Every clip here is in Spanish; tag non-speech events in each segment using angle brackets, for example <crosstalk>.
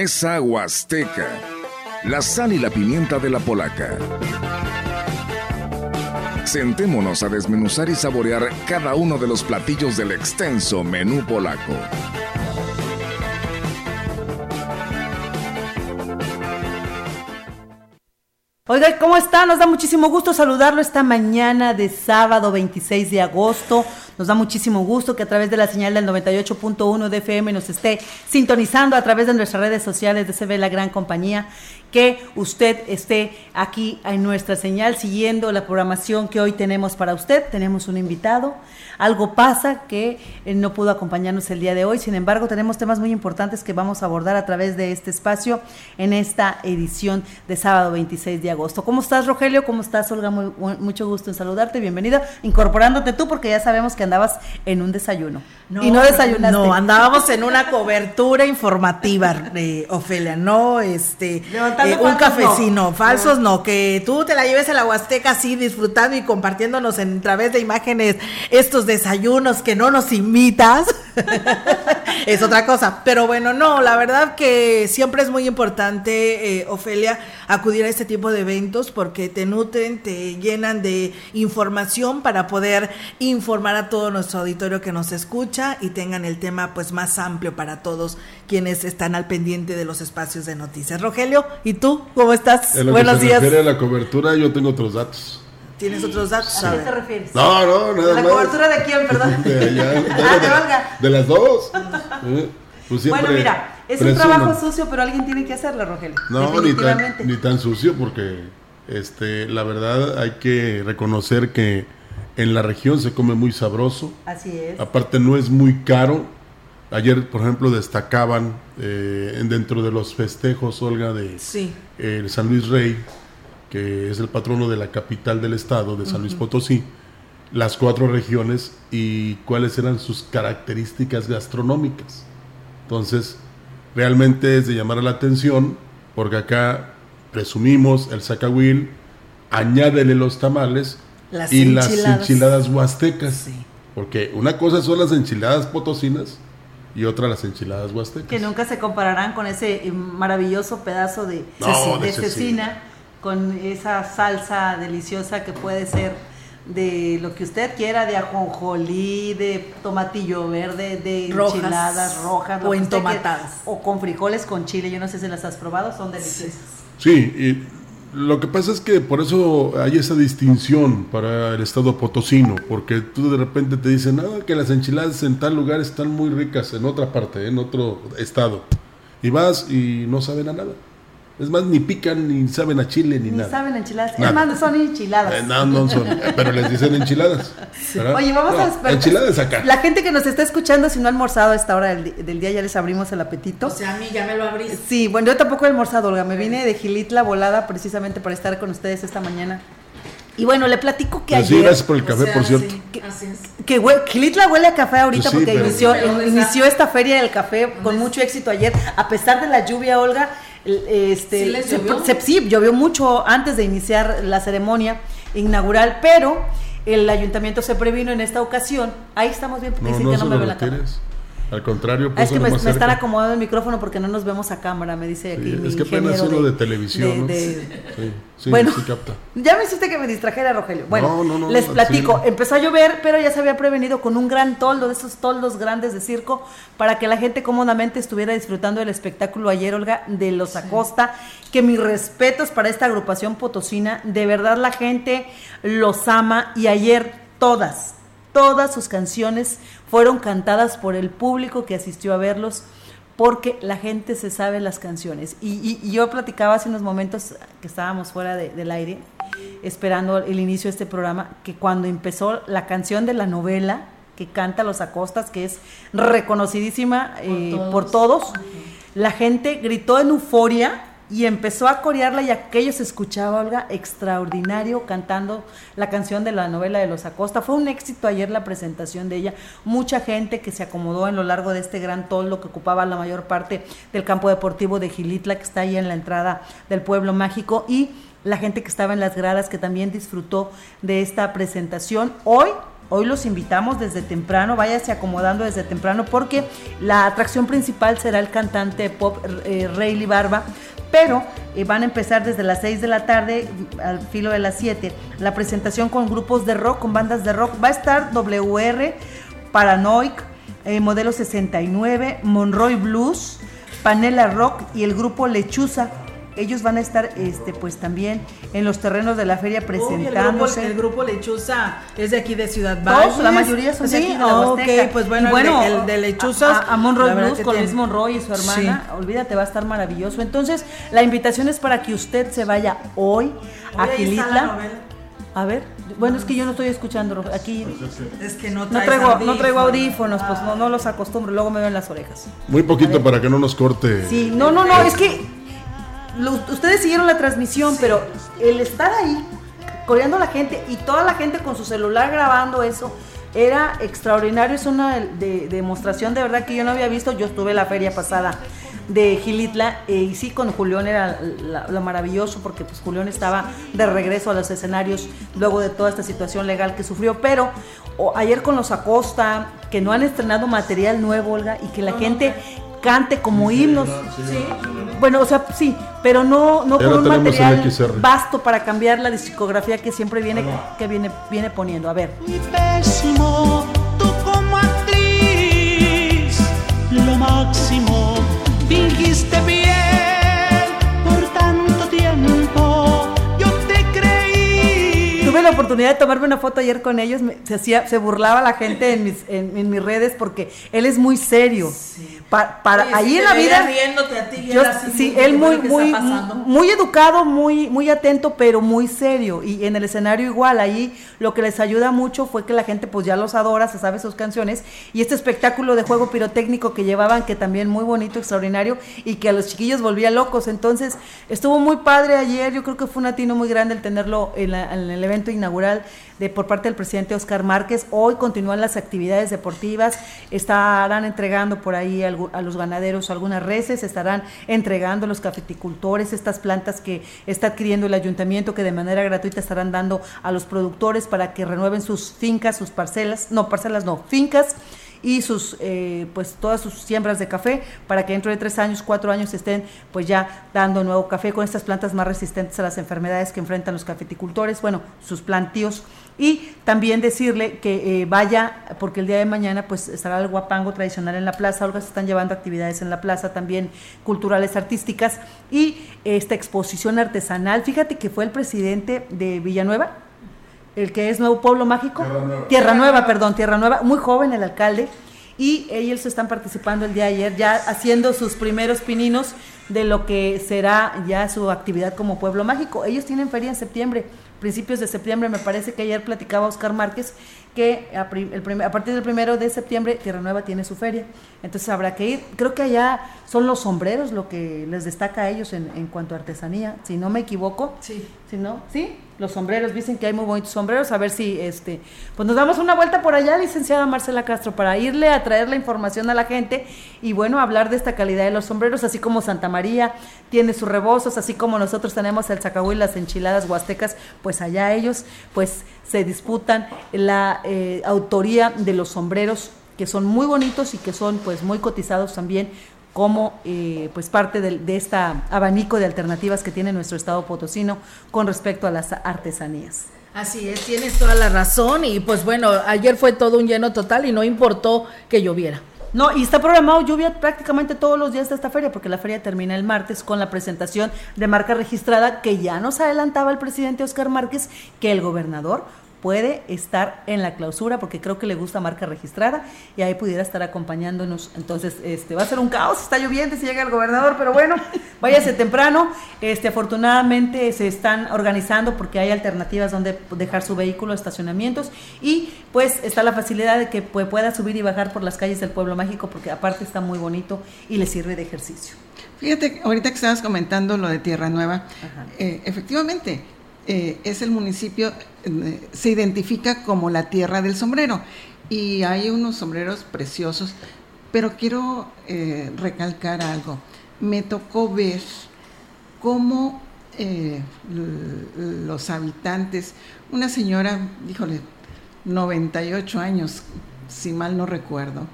Mesa Huasteca. La sal y la pimienta de la polaca. Sentémonos a desmenuzar y saborear cada uno de los platillos del extenso menú polaco. Oiga, ¿cómo está? Nos da muchísimo gusto saludarlo esta mañana de sábado 26 de agosto. Nos da muchísimo gusto que a través de la señal del 98.1 de FM nos esté sintonizando a través de nuestras redes sociales de CB La Gran Compañía que usted esté aquí en nuestra señal siguiendo la programación que hoy tenemos para usted. Tenemos un invitado. Algo pasa que eh, no pudo acompañarnos el día de hoy. Sin embargo, tenemos temas muy importantes que vamos a abordar a través de este espacio en esta edición de sábado 26 de agosto. ¿Cómo estás, Rogelio? ¿Cómo estás, Olga? mucho gusto en saludarte. Bienvenida. Incorporándote tú porque ya sabemos que andabas en un desayuno. y no desayunaste. No, andábamos en una cobertura informativa, de Ofelia. No, este eh, un cafecino, falsos no. que tú te la lleves a la Huasteca así disfrutando y compartiéndonos en través de imágenes estos desayunos que no nos imitas, <laughs> es otra cosa. Pero bueno, no, la verdad que siempre es muy importante, eh, Ofelia, acudir a este tipo de eventos porque te nutren, te llenan de información para poder informar a todo nuestro auditorio que nos escucha y tengan el tema pues más amplio para todos quienes están al pendiente de los espacios de noticias. Rogelio, ¿y tú cómo estás? En lo Buenos que se días. Refiere a la cobertura, yo tengo otros datos. ¿Tienes otros datos? ¿A qué te refieres? No, no, nada ¿La cobertura de quién, perdón? <laughs> De, allá, <laughs> ah, de, las dos. <laughs> Eh, pues bueno, mira, es un trabajo sucio, pero alguien tiene que hacerlo, Rogelio. No, ni tan, ni tan sucio, porque este, la verdad hay que reconocer que en la región se come muy sabroso. Así es. Aparte no es muy caro Ayer, por ejemplo, destacaban eh, dentro de los festejos, Olga, de San Luis Rey, que es el patrono de la capital del estado, de San Luis Potosí, las cuatro regiones y cuáles eran sus características gastronómicas. Entonces, realmente es de llamar la atención, porque acá presumimos el zacahuil, añádele los tamales y las enchiladas huastecas. Porque una cosa son las enchiladas potosinas y otra las enchiladas huastecas. Que nunca se compararán con ese eh, maravilloso pedazo de, cecina, con esa salsa deliciosa que puede ser de lo que usted quiera, de ajonjolí, de tomatillo verde, de enchiladas rojas, o entomatadas. o con frijoles con chile, yo no sé si las has probado, son deliciosas. Sí, y lo que pasa es que por eso hay esa distinción para el estado potosino, porque tú de repente te dicen, ah, que las enchiladas en tal lugar están muy ricas, en otra parte, en otro estado. Y vas y no saben a nada. Es más, ni pican, ni saben a chile, ni, nada. Ni saben enchiladas. Es más, son enchiladas. Eh, no, no son. pero les dicen enchiladas. Oye, vamos a esperar. Enchiladas acá. La gente que nos está escuchando, si no ha almorzado a esta hora del, día, ya les abrimos el apetito. O sea, a mí ya me lo abrís. Sí, bueno, yo tampoco he almorzado, Olga. Me vine de Gilitla volada precisamente para estar con ustedes esta mañana. Y bueno, le platico que pues ayer... Sí, gracias por el café, por cierto. que, que Gilitla huele a café ahorita porque inició, inició esta feria del café con mucho éxito ayer, a pesar de la lluvia, Olga este, ¿Sí, llovió? Se, sí, llovió mucho antes de iniciar la ceremonia inaugural, pero el ayuntamiento se previno en esta ocasión. Ahí estamos bien, porque no, que no me ve la cámara. Al contrario, ah, es que me, están acomodando el micrófono porque no nos vemos a cámara, me dice aquí. es que apenas uno de, televisión. sí, bueno, capta. <laughs> ya me hiciste que me distrajera, Rogelio. Bueno, les platico. Empezó a llover, pero ya se había prevenido con un gran toldo, de esos toldos grandes de circo, para que la gente cómodamente estuviera disfrutando del espectáculo ayer, Olga, de los Acosta. Que mis respetos para esta agrupación potosina. De verdad, la gente los ama y ayer todas, todas sus canciones fueron cantadas por el público que asistió a verlos porque la gente se sabe las canciones. Y, yo platicaba hace unos momentos que estábamos fuera del aire, esperando el inicio de este programa, que cuando empezó la canción de la novela que canta Los Acostas, que es reconocidísima por eh, todos, la gente gritó en euforia y empezó a corearla y aquello se escuchaba, Olga, extraordinario, cantando la canción de la novela de los Acosta. Fue un éxito ayer la presentación de ella. Mucha gente que se acomodó en lo largo de este gran toldo que ocupaba la mayor parte del campo deportivo de Gilitla, que está ahí en la entrada del pueblo mágico, y la gente que estaba en las gradas que también disfrutó de esta presentación. Hoy Hoy los invitamos desde temprano, váyase acomodando desde temprano porque la atracción principal será el cantante pop eh, Rayleigh Barba, pero eh, van a empezar desde las 6 de la tarde al filo de las 7 la presentación con grupos de rock, con bandas de rock. Va a estar WR, Paranoic, eh, Modelo 69, Monroy Blues, Panela Rock y el grupo Lechuza ellos van a estar este pues también en los terrenos de la feria presentándose. el, grupo, Lechuza es de aquí de Ciudad Valles. la mayoría son de aquí de la okay, pues bueno, el, de, Lechuzas a, Monroy Blues con Luis Monroy y su hermana, olvídate, va a estar maravilloso. Entonces, la invitación es para que usted se vaya hoy a Gilitla. A ver, bueno, es que yo no estoy escuchando aquí. Es que no, traigo, no traigo audífonos, pues no, no los acostumbro, luego me ven las orejas. Muy poquito para que no nos corte. Sí, no, no, no, es que ustedes siguieron la transmisión, pero el estar ahí, coreando a la gente y toda la gente con su celular grabando eso, era extraordinario. Es una demostración de verdad que yo no había visto. Yo estuve la feria pasada de Gilitla eh, y sí con Julián era lo maravilloso porque pues Julián estaba de regreso a los escenarios luego de toda esta situación legal que sufrió pero ayer con los Acosta que no han estrenado material nuevo Olga y que la gente cante como himnos. Bueno, o sea, sí, pero no, no con un material vasto para cambiar la discografía que siempre viene, que viene, viene poniendo. A ver. pésimo, tú como actriz, lo máximo, fingiste bien la oportunidad de tomarme una foto ayer con ellos, se hacía, se burlaba la gente en mis, en, mis redes porque él es muy serio. Para ahí en la vida. sí, él muy, muy, muy educado, muy, muy atento, pero muy serio. Y en el escenario igual, ahí lo que les ayuda mucho fue que la gente pues ya los adora, se sabe sus canciones. Y este espectáculo de juego pirotécnico que llevaban, que también muy bonito, extraordinario, y que a los chiquillos volvía locos. Entonces, estuvo muy padre ayer, yo creo que fue un atino muy grande el tenerlo en, en el evento inaugural de, por parte del presidente Oscar Márquez. Hoy continúan las actividades deportivas, estarán entregando por ahí a, los ganaderos algunas reses, estarán entregando a los cafeticultores estas plantas que está adquiriendo el ayuntamiento que de manera gratuita estarán dando a los productores para que renueven sus fincas, sus parcelas, no, parcelas no, fincas y sus eh, pues todas sus siembras de café para que dentro de tres años, cuatro años estén pues ya dando nuevo café con estas plantas más resistentes a las enfermedades que enfrentan los cafeticultores, bueno, sus plantíos y también decirle que eh, vaya, porque el día de mañana pues estará el guapango tradicional en la plaza, ahora se están llevando actividades en la plaza también culturales, artísticas y esta exposición artesanal, fíjate que fue el presidente de Villanueva, el que es Nuevo Pueblo Mágico. Tierra Nueva. perdón, Tierra Nueva, muy joven el alcalde. Y ellos están participando el día de ayer, ya haciendo sus primeros pininos de lo que será ya su actividad como pueblo mágico. Ellos tienen feria en septiembre, principios de septiembre, me parece que ayer platicaba Oscar Márquez que a, a, partir del primero de septiembre Tierra Nueva tiene su feria, entonces habrá que ir. Creo que allá son los sombreros lo que les destaca a ellos en, en cuanto a artesanía, si no me equivoco. Sí. Si no, sí, los sombreros, dicen que hay muy bonitos sombreros, a ver si este, pues nos damos una vuelta por allá, licenciada Marcela Castro, para irle a traer la información a la gente y bueno, hablar de esta calidad de los sombreros, así como Santa María tiene sus rebozos, así como nosotros tenemos el zacahuí y las enchiladas huastecas, pues allá ellos pues se disputan la eh, autoría de los sombreros que son muy bonitos y que son pues muy cotizados también como eh, pues parte de, de este abanico de alternativas que tiene nuestro estado potosino con respecto a las artesanías. Así es, tienes toda la razón y pues bueno, ayer fue todo un lleno total y no importó que lloviera. No, y está programado lluvia prácticamente todos los días de esta feria, porque la feria termina el martes con la presentación de marca registrada que ya nos adelantaba el presidente Oscar Márquez que el gobernador puede estar en la clausura porque creo que le gusta marca registrada y ahí pudiera estar acompañándonos. Entonces, este va a ser un caos, está lloviendo si llega el gobernador, pero bueno, <laughs> váyase temprano. Este afortunadamente se están organizando porque hay alternativas donde dejar su vehículo, estacionamientos y pues está la facilidad de que pueda subir y bajar por las calles del pueblo mágico porque aparte está muy bonito y le sirve de ejercicio. Fíjate, ahorita que estabas comentando lo de Tierra Nueva, eh, efectivamente, eh, es el municipio, eh, se identifica como la tierra del sombrero y hay unos sombreros preciosos, pero quiero eh, recalcar algo. Me tocó ver cómo los habitantes, una señora, díjole, 98 años, si mal no recuerdo,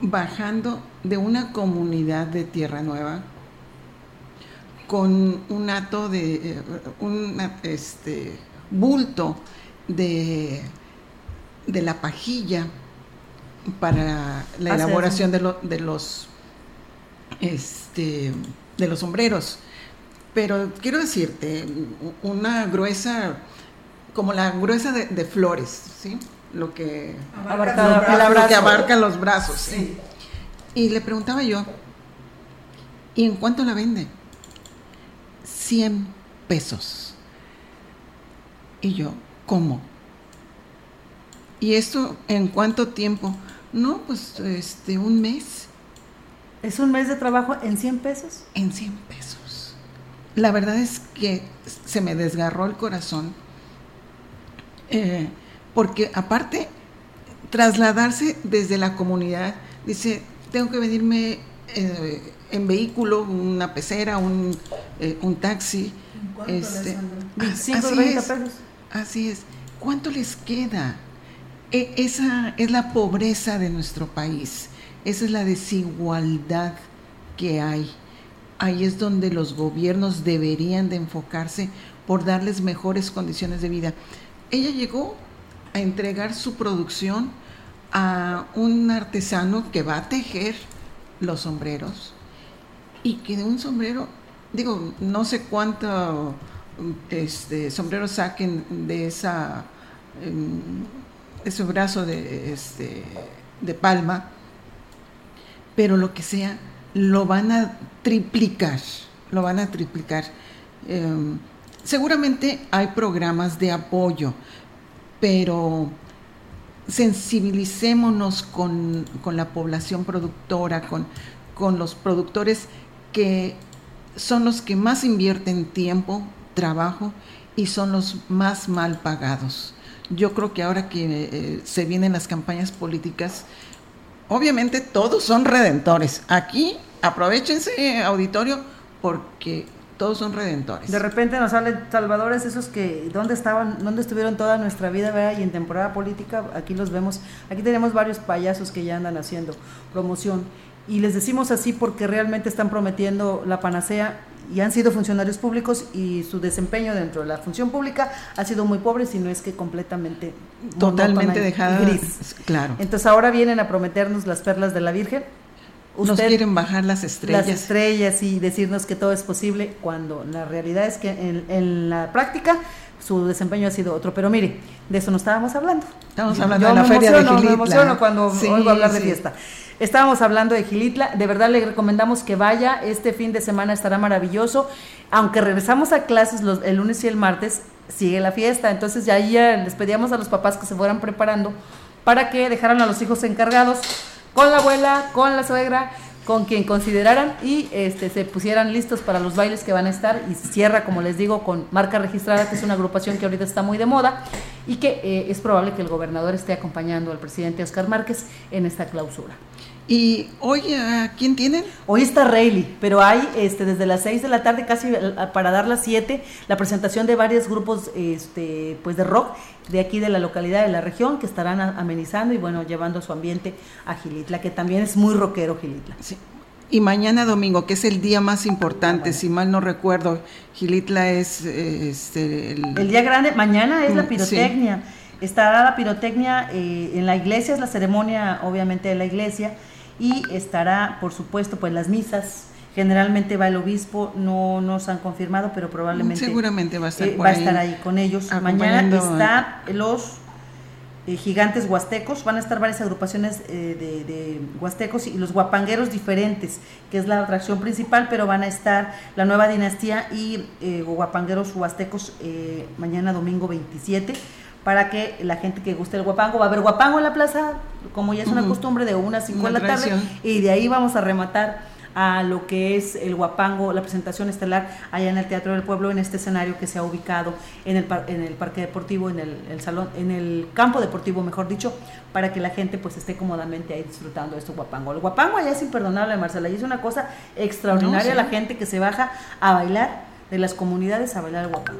bajando de una comunidad de Tierra Nueva con un hato de eh, un este bulto de, de la pajilla para la elaboración de, de, los este de los sombreros. Pero quiero decirte una gruesa como la gruesa de, flores sí lo que abarca, lo, que los brazos y le preguntaba yo y en cuánto la vende 100 pesos y yo cómo y esto en cuánto tiempo no, pues este, un mes. ¿Es un mes de trabajo en 100 pesos? En 100 pesos. La verdad es que se me desgarró el corazón, eh, porque aparte, trasladarse desde la comunidad, dice, tengo que venirme eh, en vehículo, una pecera, un, eh, un taxi. Este, así pesos. Así es. ¿Cuánto les queda? E, esa es la pobreza de nuestro país, esa es la desigualdad que hay. Ahí es donde los gobiernos deberían de enfocarse por darles mejores condiciones de vida. Ella llegó a entregar su producción a un artesano que va a tejer los sombreros y que de un sombrero, digo, no sé cuánto este, sombreros saquen de esa em, ese brazo de, este, de palma, pero lo que sea, lo van a triplicar, lo van a triplicar. Em, seguramente hay programas de apoyo, pero sensibilicémonos con, la población productora, con, con los productores que son los que más invierten tiempo, trabajo y son los más mal pagados. Yo creo que ahora que eh, se vienen las campañas políticas, obviamente todos son redentores. Aquí aprovechense, auditorio, porque todos son redentores. De repente nos salen salvadores esos que, ¿dónde estaban, dónde estuvieron toda nuestra vida. Y en temporada política, aquí los vemos. Aquí tenemos varios payasos que ya andan haciendo promoción. Y les decimos así porque realmente están prometiendo la panacea y han sido funcionarios públicos y su desempeño dentro de la función pública ha sido muy pobre, si no es que completamente totalmente dejada gris. Claro. Entonces ahora vienen a prometernos las perlas de la Virgen. Nos quieren bajar las estrellas. Las estrellas y decirnos que todo es posible cuando la realidad es que en, la práctica su desempeño ha sido otro. Pero mire, de eso no estábamos hablando. Estamos hablando de la feria de Gilitla. Me emociono cuando oigo hablar de fiesta. Estábamos hablando de Gilitla, de verdad le recomendamos que vaya, este fin de semana estará maravilloso, aunque regresamos a clases los, el lunes y el martes, sigue la fiesta, entonces ya ahí les pedíamos a los papás que se fueran preparando para que dejaran a los hijos encargados con la abuela, con la suegra, con quien consideraran y este, se pusieran listos para los bailes que van a estar y cierra, como les digo, con marca registrada, que es una agrupación que ahorita está muy de moda y que eh, es probable que el gobernador esté acompañando al presidente Oscar Márquez en esta clausura. ¿Y hoy a quién tienen? Hoy está Rayleigh, pero hay este, desde las 6 de la tarde casi para dar las 7 la presentación de varios grupos este, pues de rock de aquí de la localidad de la región que estarán amenizando y bueno, llevando su ambiente a Gilitla, que también es muy rockero Gilitla. Sí. Y mañana domingo, que es el día más importante, ah, si mal no recuerdo, Gilitla es este, el... día grande, mañana es la mm, pirotecnia. Estará la pirotecnia eh, en la iglesia, es la ceremonia obviamente de la iglesia y estará, por supuesto, pues las misas. Generalmente va el obispo, no nos han confirmado, pero probablemente seguramente va a estar, eh, va a estar ahí con ellos. Mañana está los eh, gigantes huastecos, van a estar varias agrupaciones eh, de, huastecos y los guapangueros diferentes, que es la atracción principal, pero van a estar la nueva dinastía y guapangueros huastecos mañana domingo 27 para que la gente que guste el guapango, va a haber guapango en la plaza, como ya es una costumbre, de una a 5 de la tarde, y de ahí vamos a rematar a lo que es el guapango, la presentación estelar allá en el Teatro del Pueblo, en este escenario que se ha ubicado en el, en el parque deportivo, en el, salón, en el campo deportivo, mejor dicho, para que la gente pues esté cómodamente ahí disfrutando de este guapango. El guapango allá es imperdonable, Marcela, y es una cosa extraordinaria la gente que se baja a bailar de las comunidades a bailar guapa,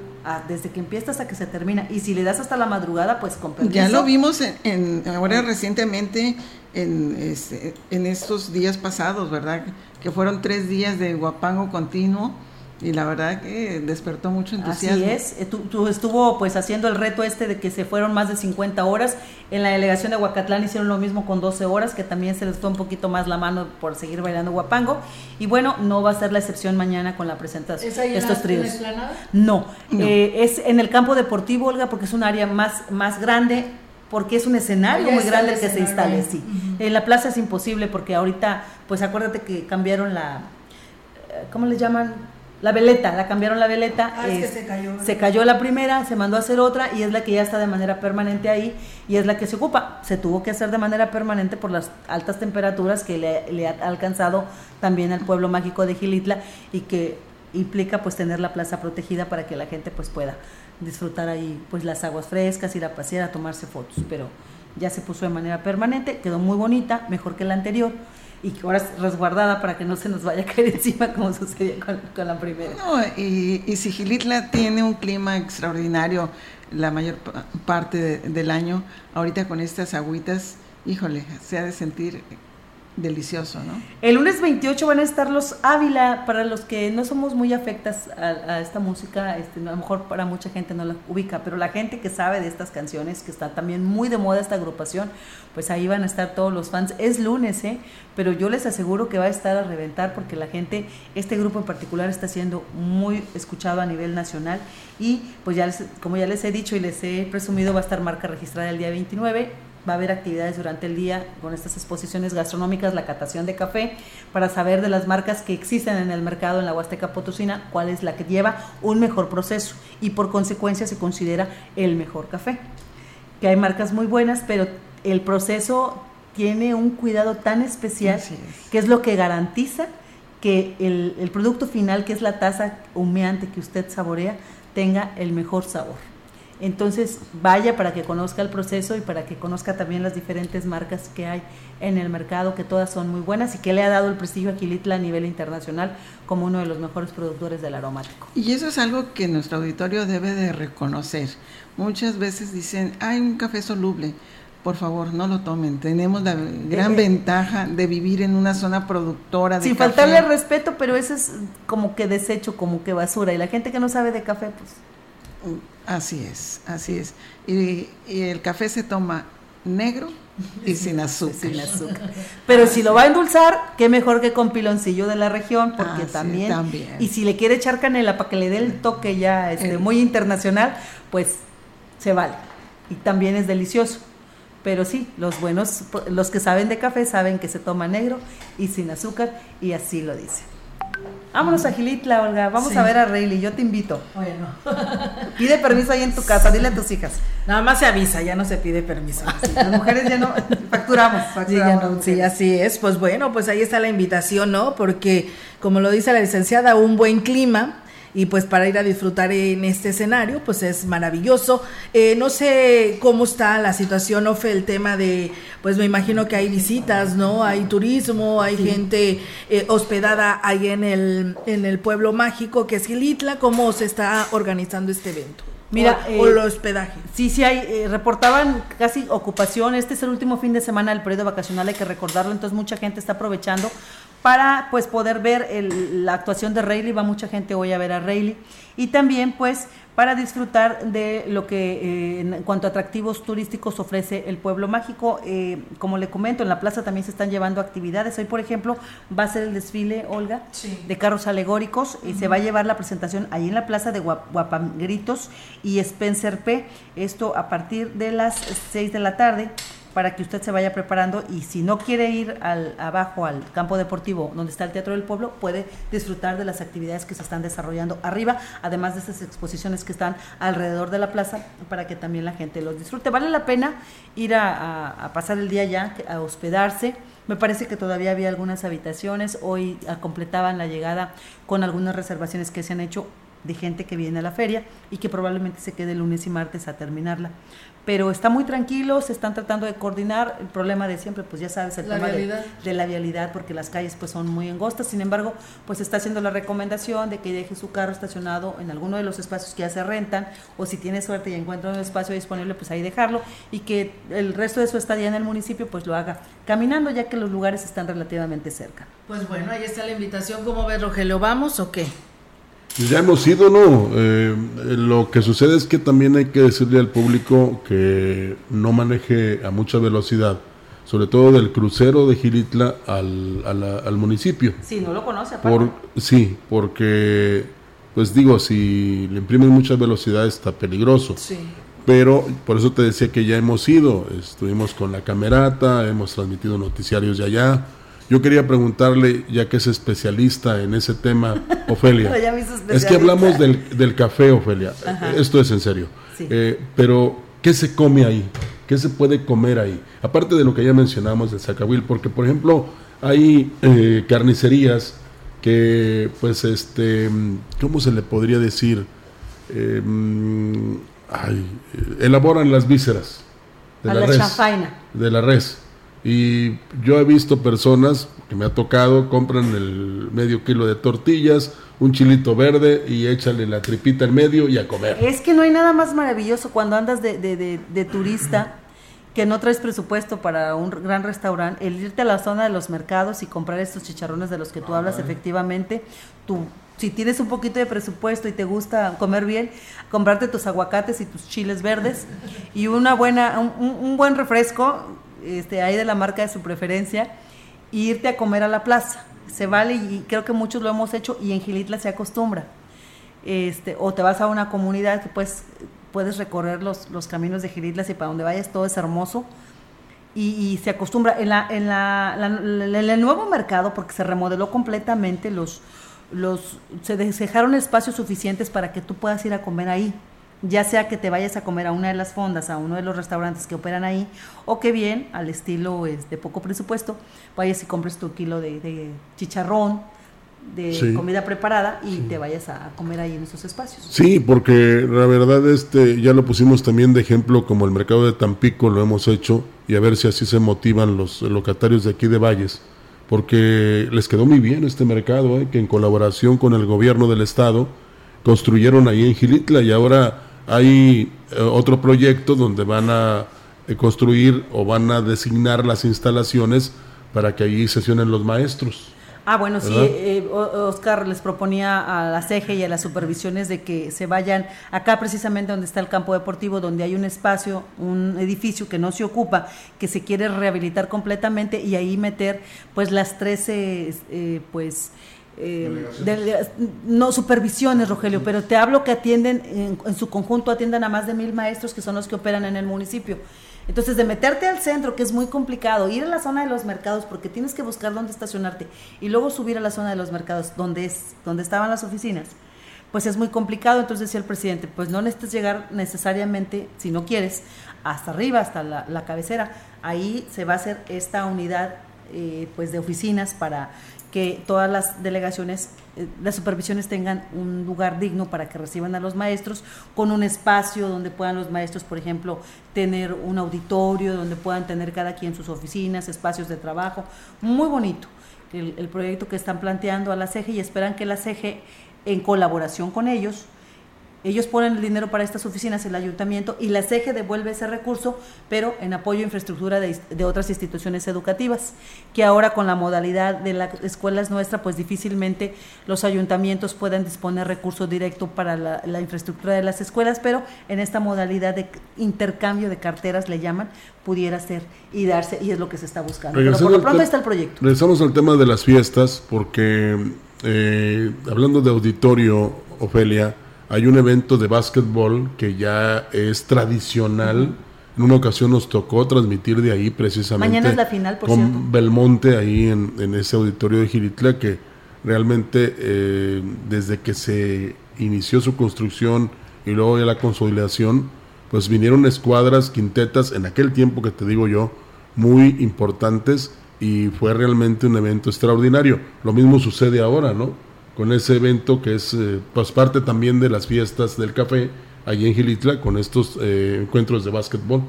desde que empieza hasta que se termina. Y si le das hasta la madrugada, pues con Ya lo vimos en, ahora recientemente en, este, en estos días pasados, ¿verdad? Que fueron tres días de guapango continuo y la verdad que despertó mucho entusiasmo. Así es, eh, tú, estuvo pues haciendo el reto este de que se fueron más de 50 horas. En la delegación de Huacatlán hicieron lo mismo con 12 horas, que también se les fue un poquito más la mano por seguir bailando guapango. Y bueno, no va a ser la excepción mañana con la presentación ¿Es ahí estos tríos. no, eh, es en el campo deportivo, Olga, porque es un área más, más grande, porque es un escenario muy grande el que se instale, sí. En la plaza es imposible porque ahorita, pues acuérdate que cambiaron la, ¿cómo le llaman? La veleta, la cambiaron la veleta. Ah, es que se cayó. Se cayó la primera, se mandó a hacer otra y es la que ya está de manera permanente ahí y es la que se ocupa. Se tuvo que hacer de manera permanente por las altas temperaturas que le, ha alcanzado también al pueblo mágico de Gilitla y que implica pues tener la plaza protegida para que la gente pues pueda disfrutar ahí pues las aguas frescas, ir a pasear, a tomarse fotos, pero ya se puso de manera permanente, quedó muy bonita, mejor que la anterior y que ahora es resguardada para que no se nos vaya a caer <laughs> encima como sucedió con, la primera. No, y, y si Gilitla tiene un clima extraordinario la mayor parte del año, ahorita con estas agüitas, híjole, se ha de sentir delicioso, ¿no? El lunes 28 van a estar los Ávila, para los que no somos muy afectas a, esta música, este, a lo mejor para mucha gente no la ubica, pero la gente que sabe de estas canciones, que está también muy de moda esta agrupación, pues ahí van a estar todos los fans. Es lunes, ¿eh? Pero yo les aseguro que va a estar a reventar porque la gente, este grupo en particular está siendo muy escuchado a nivel nacional y pues ya como ya les he dicho y les he presumido, va a estar marca registrada el día 29 va a haber actividades durante el día con estas exposiciones gastronómicas, la catación de café, para saber de las marcas que existen en el mercado en la Huasteca Potosina, cuál es la que lleva un mejor proceso y por consecuencia se considera el mejor café. Que hay marcas muy buenas, pero el proceso tiene un cuidado tan especial que es lo que garantiza que el, el producto final, que es la taza humeante que usted saborea, tenga el mejor sabor. Entonces, vaya para que conozca el proceso y para que conozca también las diferentes marcas que hay en el mercado, que todas son muy buenas y que le ha dado el prestigio a Quilitla a nivel internacional como uno de los mejores productores del aromático. Y eso es algo que nuestro auditorio debe de reconocer. Muchas veces dicen, hay un café soluble. Por favor, no lo tomen. Tenemos la gran eh, ventaja de vivir en una zona productora de Sin faltarle respeto, pero eso es como que desecho, como que basura. Y la gente que no sabe de café, pues Así es, así es. Y, el café se toma negro y sin azúcar. Pero si lo va a endulzar, qué mejor que con piloncillo de la región, porque también, Y si le quiere echar canela para que le dé el toque ya este, muy internacional, pues se vale. Y también es delicioso. Pero sí, los buenos, los que saben de café saben que se toma negro y sin azúcar, y así lo dicen. Vámonos a Gilitla, Olga. Vamos a ver a Rayleigh. Yo te invito. Bueno. <laughs> Pide permiso ahí en tu casa. Dile a tus hijas. Nada más se avisa, ya no se pide permiso. Ah, las mujeres ya no facturamos. <laughs> facturamos sí, así es. Pues bueno, pues ahí está la invitación, ¿no? Porque, como lo dice la licenciada, un buen clima y pues para ir a disfrutar en este escenario, pues es maravilloso. Eh, no sé cómo está la situación, Ofe, el tema de, pues me imagino que hay visitas, ¿no? Hay turismo, hay gente eh, hospedada ahí en el, en el pueblo mágico que es Gilitla. ¿Cómo se está organizando este evento? Mira, o, eh, los hospedaje. Sí, sí, hay, reportaban casi ocupación. Este es el último fin de semana del periodo vacacional, hay que recordarlo. Entonces, mucha gente está aprovechando para pues poder ver la actuación de Rayleigh, va mucha gente hoy a ver a Rayleigh, y también pues para disfrutar de lo que eh, en cuanto a atractivos turísticos ofrece el pueblo mágico. Eh, como le comento, en la plaza también se están llevando actividades. Hoy, por ejemplo, va a ser el desfile, Olga, de carros alegóricos y se va a llevar la presentación ahí en la plaza de Guapangritos y Spencer P. Esto a partir de las 6 de la tarde para que usted se vaya preparando y si no quiere ir al, abajo al campo deportivo donde está el Teatro del Pueblo, puede disfrutar de las actividades que se están desarrollando arriba, además de esas exposiciones que están alrededor de la plaza para que también la gente los disfrute. Vale la pena ir a, pasar el día ya, a hospedarse. Me parece que todavía había algunas habitaciones, hoy completaban la llegada con algunas reservaciones que se han hecho de gente que viene a la feria y que probablemente se quede lunes y martes a terminarla. Pero está muy tranquilo, se están tratando de coordinar. El problema de siempre, pues ya sabes, el tema de, la vialidad, porque las calles pues son muy angostas. Sin embargo, pues está haciendo la recomendación de que deje su carro estacionado en alguno de los espacios que ya se rentan, o si tiene suerte y encuentra un espacio disponible, pues ahí dejarlo, y que el resto de su estadía en el municipio pues lo haga caminando, ya que los lugares están relativamente cerca. Pues bueno, ahí está la invitación. ¿Cómo ves, Rogelio? ¿Vamos o qué? Ya hemos ido, ¿no? Eh, lo que sucede es que también hay que decirle al público que no maneje a mucha velocidad, sobre todo del crucero de Gilitla al, al, municipio. Sí, no lo conoce, Por, sí, porque, pues digo, si le imprimen mucha velocidad está peligroso. Sí. Pero por eso te decía que ya hemos ido, estuvimos con la camerata, hemos transmitido noticiarios de allá yo quería preguntarle, ya que es especialista en ese tema, <laughs> Ofelia. es que hablamos del, café, Ofelia. Esto es en serio. Eh, pero, ¿qué se come ahí? ¿Qué se puede comer ahí? Aparte de lo que ya mencionamos del Zacahuil, porque, por ejemplo, hay eh, carnicerías que, pues, este, ¿cómo se le podría decir? Eh, mm, elaboran las vísceras de la, res, de la res y yo he visto personas que me ha tocado, compran el medio kilo de tortillas, un chilito verde y échale la tripita en medio y a comer. Es que no hay nada más maravilloso cuando andas de, de, de, turista que no traes presupuesto para un gran restaurante, el irte a la zona de los mercados y comprar estos chicharrones de los que tú hablas efectivamente, tú si tienes un poquito de presupuesto y te gusta comer bien, comprarte tus aguacates y tus chiles verdes y una buena, un, un buen refresco, este, ahí de la marca de su preferencia, e irte a comer a la plaza. Se vale y creo que muchos lo hemos hecho y en Gilitla se acostumbra. Este, o te vas a una comunidad que pues, puedes recorrer los, los caminos de Gilitla y para donde vayas todo es hermoso. Y, se acostumbra. En, la, en, la, el nuevo mercado, porque se remodeló completamente, los, los, se dejaron espacios suficientes para que tú puedas ir a comer ahí ya sea que te vayas a comer a una de las fondas, a uno de los restaurantes que operan ahí, o que bien, al estilo es de poco presupuesto, vayas y compres tu kilo de, chicharrón, de comida preparada y te vayas a comer ahí en esos espacios. Sí, porque la verdad este ya lo pusimos también de ejemplo como el mercado de Tampico lo hemos hecho y a ver si así se motivan los locatarios de aquí de Valles, porque les quedó muy bien este mercado, ¿eh? que en colaboración con el gobierno del estado construyeron ahí en Gilitla y ahora hay eh, otro proyecto donde van a eh, construir o van a designar las instalaciones para que allí sesionen los maestros. Ah, bueno, sí, eh, Oscar les proponía a la CEGE y a las supervisiones de que se vayan acá precisamente donde está el campo deportivo, donde hay un espacio, un edificio que no se ocupa, que se quiere rehabilitar completamente y ahí meter pues las 13, pues eh, no supervisiones, Rogelio, pero te hablo que atienden, en, su conjunto atienden a más de mil maestros que son los que operan en el municipio. Entonces, de meterte al centro, que es muy complicado, ir a la zona de los mercados, porque tienes que buscar dónde estacionarte, y luego subir a la zona de los mercados, donde, es, donde estaban las oficinas, pues es muy complicado. Entonces decía el presidente, pues no necesitas llegar necesariamente, si no quieres, hasta arriba, hasta la, cabecera. Ahí se va a hacer esta unidad eh, pues de oficinas para que todas las delegaciones, eh, las supervisiones tengan un lugar digno para que reciban a los maestros, con un espacio donde puedan los maestros, por ejemplo, tener un auditorio, donde puedan tener cada quien sus oficinas, espacios de trabajo. Muy bonito el, el proyecto que están planteando a la CEGE y esperan que la CEGE, en colaboración con ellos, ellos ponen el dinero para estas oficinas, el ayuntamiento, y la CEGE devuelve ese recurso, pero en apoyo a infraestructura de, otras instituciones educativas, que ahora con la modalidad de las escuelas nuestra, pues difícilmente los ayuntamientos puedan disponer recurso directo para la, infraestructura de las escuelas, pero en esta modalidad de intercambio de carteras, le llaman, pudiera ser y darse, y es lo que se está buscando. pero por lo pronto está el proyecto. Regresamos al tema de las fiestas, porque eh, hablando de auditorio, Ofelia, hay un evento de básquetbol que ya es tradicional. En una ocasión nos tocó transmitir de ahí precisamente. Mañana es la final, por con Belmonte ahí en, ese auditorio de Giritla que realmente eh, desde que se inició su construcción y luego ya la consolidación, pues vinieron escuadras, quintetas, en aquel tiempo que te digo yo, muy importantes y fue realmente un evento extraordinario. Lo mismo sucede ahora, ¿no? Con ese evento que es eh, pues parte también de las fiestas del café allí en Gilitla con estos eh, encuentros de básquetbol,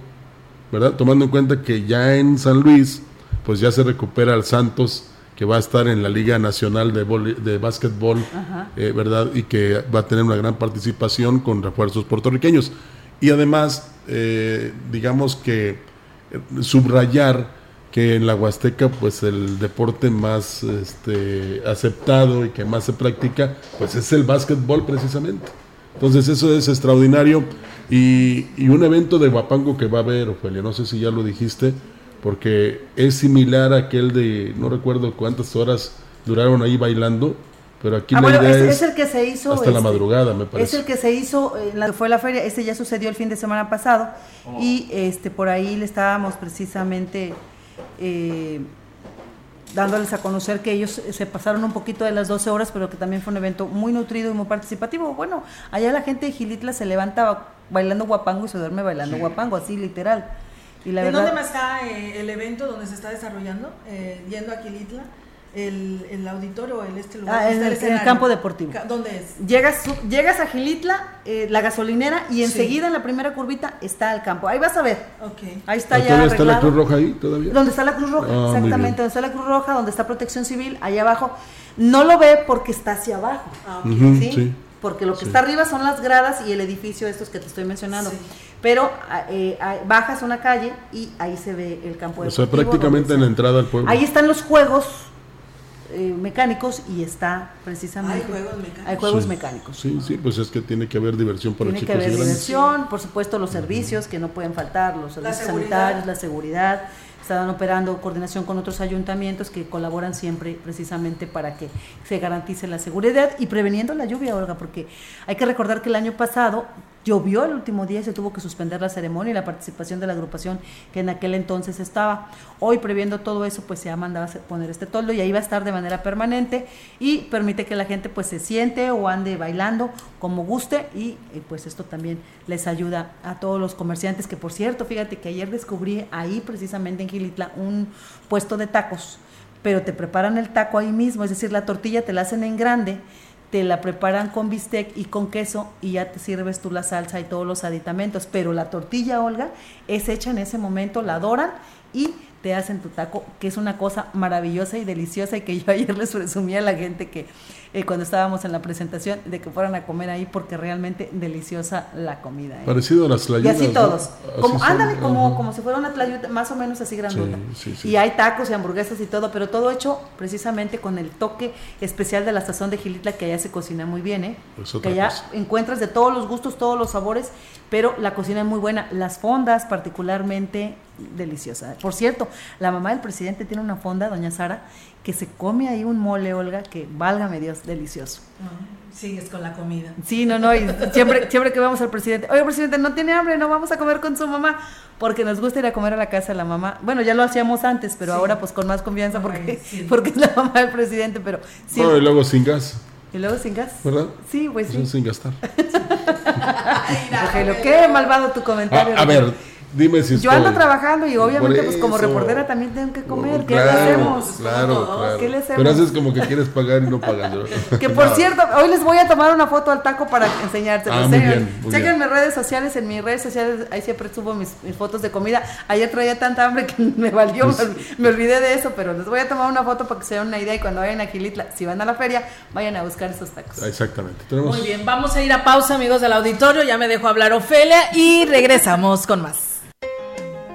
¿verdad? Tomando en cuenta que ya en San Luis pues ya se recupera el Santos que va a estar en la Liga Nacional de, de Básquetbol, eh, ¿verdad? Y que va a tener una gran participación con refuerzos puertorriqueños. Y además, digamos que subrayar que en la Huasteca pues el deporte más este, aceptado y que más se practica pues es el básquetbol precisamente. Entonces eso es extraordinario y, un evento de Guapango que va a haber, Ofelia, no sé si ya lo dijiste, porque es similar a aquel de, no recuerdo cuántas horas duraron ahí bailando, pero aquí ah, la idea es, el que se hizo hasta la este, madrugada, me parece. Es el que se hizo, la, fue la feria, este ya sucedió el fin de semana pasado oh. y este por ahí le estábamos precisamente eh, dándoles a conocer que ellos se pasaron un poquito de las 12 horas, pero que también fue un evento muy nutrido y muy participativo. Bueno, allá la gente de Gilitla se levanta bailando guapango y se duerme bailando guapango, así literal. Y la ¿En dónde más está eh, el evento donde se está desarrollando? Eh, yendo a Gilitla el, el auditorio, el este lugar. Ah, en el, campo deportivo. ¿Dónde es? Llegas, llegas a Gilitla, eh, la gasolinera, y enseguida en la primera curvita está el campo. Ahí vas a ver. Okay. Ahí está ya. está la Cruz Roja ahí todavía? Donde está la Cruz Roja, ah, exactamente. Donde está la Cruz Roja, donde está Protección Civil, ahí abajo. No lo ve porque está hacia abajo. Ah, ¿sí? Porque lo que está arriba son las gradas y el edificio estos que te estoy mencionando. Pero eh, bajas una calle y ahí se ve el campo deportivo. O sea, prácticamente en la entrada al pueblo. Ahí están los juegos eh, mecánicos y está precisamente... Hay juegos mecánicos. Hay juegos mecánicos. Sí, sí, pues es que tiene que haber diversión para tiene chicos que haber diversión, por supuesto los servicios que no pueden faltar, los servicios sanitarios, la seguridad. Están operando coordinación con otros ayuntamientos que colaboran siempre precisamente para que se garantice la seguridad y preveniendo la lluvia, Olga, porque hay que recordar que el año pasado llovió el último día y se tuvo que suspender la ceremonia y la participación de la agrupación que en aquel entonces estaba. Hoy, previendo todo eso, pues se ha mandado a poner este toldo y ahí va a estar de manera permanente y permite que la gente pues se siente o ande bailando como guste y eh, pues esto también les ayuda a todos los comerciantes que por cierto, fíjate que ayer descubrí ahí precisamente en Gilitla un puesto de tacos, pero te preparan el taco ahí mismo, es decir, la tortilla te la hacen en grande te la preparan con bistec y con queso y ya te sirves tú la salsa y todos los aditamentos. Pero la tortilla, Olga, es hecha en ese momento, la adoran y te hacen tu taco, que es una cosa maravillosa y deliciosa y que yo <laughs> ayer les presumía a la gente que eh, cuando estábamos en la presentación de que fueran a comer ahí porque realmente deliciosa la comida. ¿eh? Parecido a las tlayudas. Y así todos. como, ándale, como, como si fuera una tlayuda más o menos así grandota. Y hay tacos y hamburguesas y todo, pero todo hecho precisamente con el toque especial de la sazón de Gilitla que allá se cocina muy bien, ¿eh? que allá encuentras de todos los gustos, todos los sabores, pero la cocina es muy buena. Las fondas particularmente deliciosa. Por cierto, la mamá del presidente tiene una fonda, doña Sara, que se come ahí un mole, Olga, que válgame Dios, delicioso. sigues con la comida. Sí, no, no, y siempre, siempre que vamos al presidente, oye, presidente, no tiene hambre, no vamos a comer con su mamá, porque nos gusta ir a comer a la casa de la mamá. Bueno, ya lo hacíamos antes, pero ahora pues con más confianza porque, <laughs> porque es la mamá del presidente, pero sí. y luego sin gas. Y luego sin gas. ¿Verdad? Sí, pues sí. Sin gastar. <laughs> Ay, qué malvado tu comentario. a ver, Dime si Yo ando trabajando y obviamente pues como reportera también tengo que comer. ¿Qué le hacemos? Claro, claro. ¿Qué le hacemos? Pero haces como que quieres pagar y no pagas. <laughs> que por cierto, hoy les voy a tomar una foto al taco para enseñarte. Ah, muy bien, Chequen mis redes sociales, en mis redes sociales ahí siempre subo mis, fotos de comida. Ayer traía tanta hambre que <laughs> me valió, pues me, olvidé de eso, pero les voy a tomar una foto para que se den una idea y cuando vayan a Gilitla, si van a la feria, vayan a buscar esos tacos. Exactamente. Muy bien, vamos a ir a pausa amigos del auditorio, ya me dejo hablar Ofelia y regresamos con más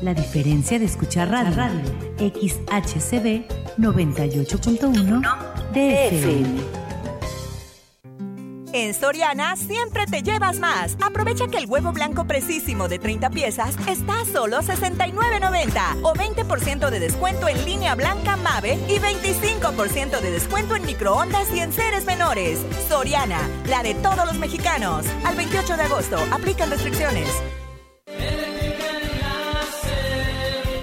La diferencia de escuchar radio, radio XHCB 98.1 DFM. En Soriana siempre te llevas más. Aprovecha que el huevo blanco precisísimo de 30 piezas está a solo 69.90 o 20% de descuento en línea blanca Mave y 25% de descuento en microondas y en seres menores. Soriana, la de todos los mexicanos. Al 28 de agosto, aplican restricciones.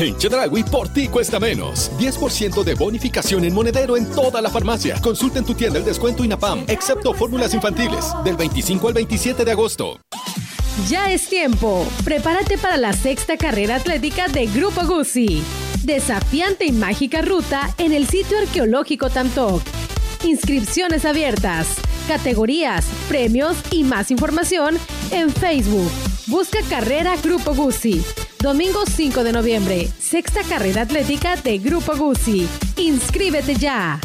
En Chedragui por ti cuesta menos. 10% de bonificación en monedero en toda la farmacia. Consulta en tu tienda el descuento INAPAM, excepto fórmulas infantiles, del 25 al 27 de agosto. Ya es tiempo. Prepárate para la sexta carrera atlética de Grupo Guzzi. Desafiante y mágica ruta en el sitio arqueológico Tamtoc. Inscripciones abiertas, categorías, premios y más información en Facebook. Busca Carrera Grupo Guzzi. Domingo 5 de noviembre, sexta carrera atlética de Grupo Guzzi. Inscríbete ya.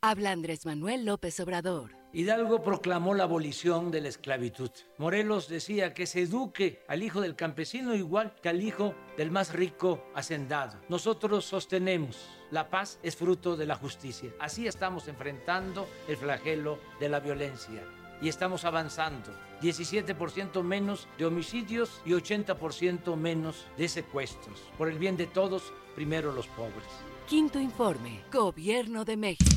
Habla Andrés Manuel López Obrador. Hidalgo proclamó la abolición de la esclavitud. Morelos decía que se eduque al hijo del campesino igual que al hijo del más rico hacendado. Nosotros sostenemos la paz es fruto de la justicia. Así estamos enfrentando el flagelo de la violencia y estamos avanzando. 17% menos de homicidios y 80% menos de secuestros. Por el bien de todos, primero los pobres. Quinto informe, Gobierno de México.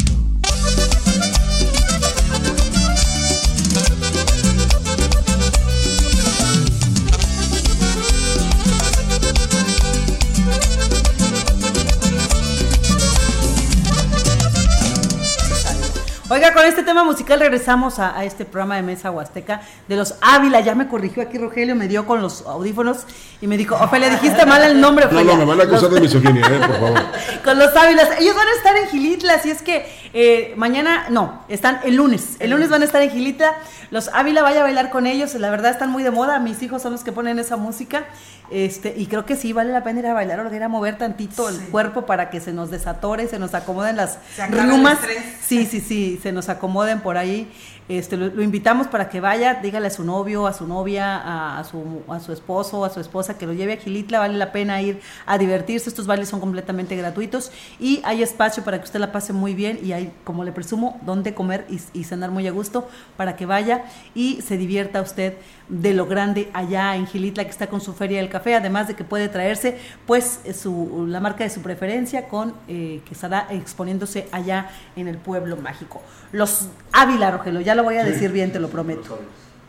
Oiga, con este tema musical regresamos a, este programa de Mesa Huasteca de los Ávila. Ya me corrigió aquí Rogelio, me dio con los audífonos y me dijo, Ofelia, dijiste mal el nombre, No, no, me van a acusar de misoginia, eh, por favor. <laughs> con los Ávilas. Ellos van a estar en Gilitla, así es que eh, mañana, no, están el lunes. El lunes van a estar en Gilitla. Los Ávila, vaya a bailar con ellos. La verdad están muy de moda. Mis hijos son los que ponen esa música. Este, y creo que sí vale la pena ir a bailar o ir a mover tantito el cuerpo para que se nos desatore, se nos acomoden las rumas. Sí, sí, sí, se nos acomoden por ahí. Este, lo, invitamos para que vaya, dígale a su novio, a su novia, a, su, a su esposo, a su esposa que lo lleve a Gilitla, vale la pena ir a divertirse, estos bailes son completamente gratuitos y hay espacio para que usted la pase muy bien y hay, como le presumo, donde comer y, cenar muy a gusto para que vaya y se divierta usted de lo grande allá en Gilitla que está con su feria del café, además de que puede traerse pues su, la marca de su preferencia con eh, que estará exponiéndose allá en el pueblo mágico. Los Ávila, Rogelio, ya lo voy a decir bien, te lo prometo.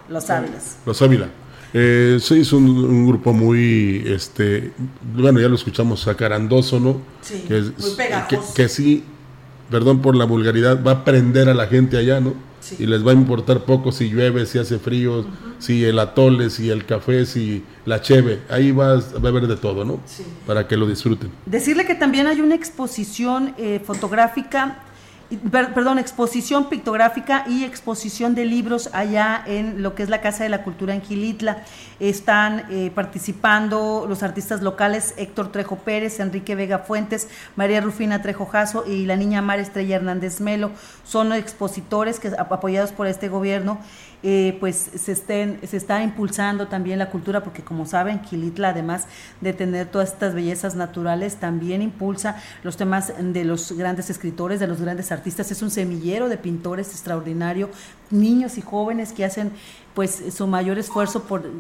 Los Ávila. Los Ávila. Eh, sí, es un, grupo muy, este, bueno, ya lo escuchamos, sacarandoso, ¿no? Sí, que, muy pegajoso. Que, sí, perdón por la vulgaridad, va a prender a la gente allá, ¿no? Y les va a importar poco si llueve, si hace frío, si el atole, si el café, si la cheve. Ahí va, va a haber de todo, ¿no? Sí. Para que lo disfruten. Decirle que también hay una exposición eh, fotográfica perdón, exposición pictográfica y exposición de libros allá en lo que es la Casa de la Cultura en Gilitla. Están eh, participando los artistas locales Héctor Trejo Pérez, Enrique Vega Fuentes, María Rufina Trejo Jasso y la niña Mar Estrella Hernández Melo. Son expositores que apoyados por este gobierno eh, pues se, estén, se está impulsando también la cultura, porque como saben, Quilitla, además de tener todas estas bellezas naturales, también impulsa los temas de los grandes escritores, de los grandes artistas. Es un semillero de pintores extraordinario, niños y jóvenes que hacen pues su mayor esfuerzo por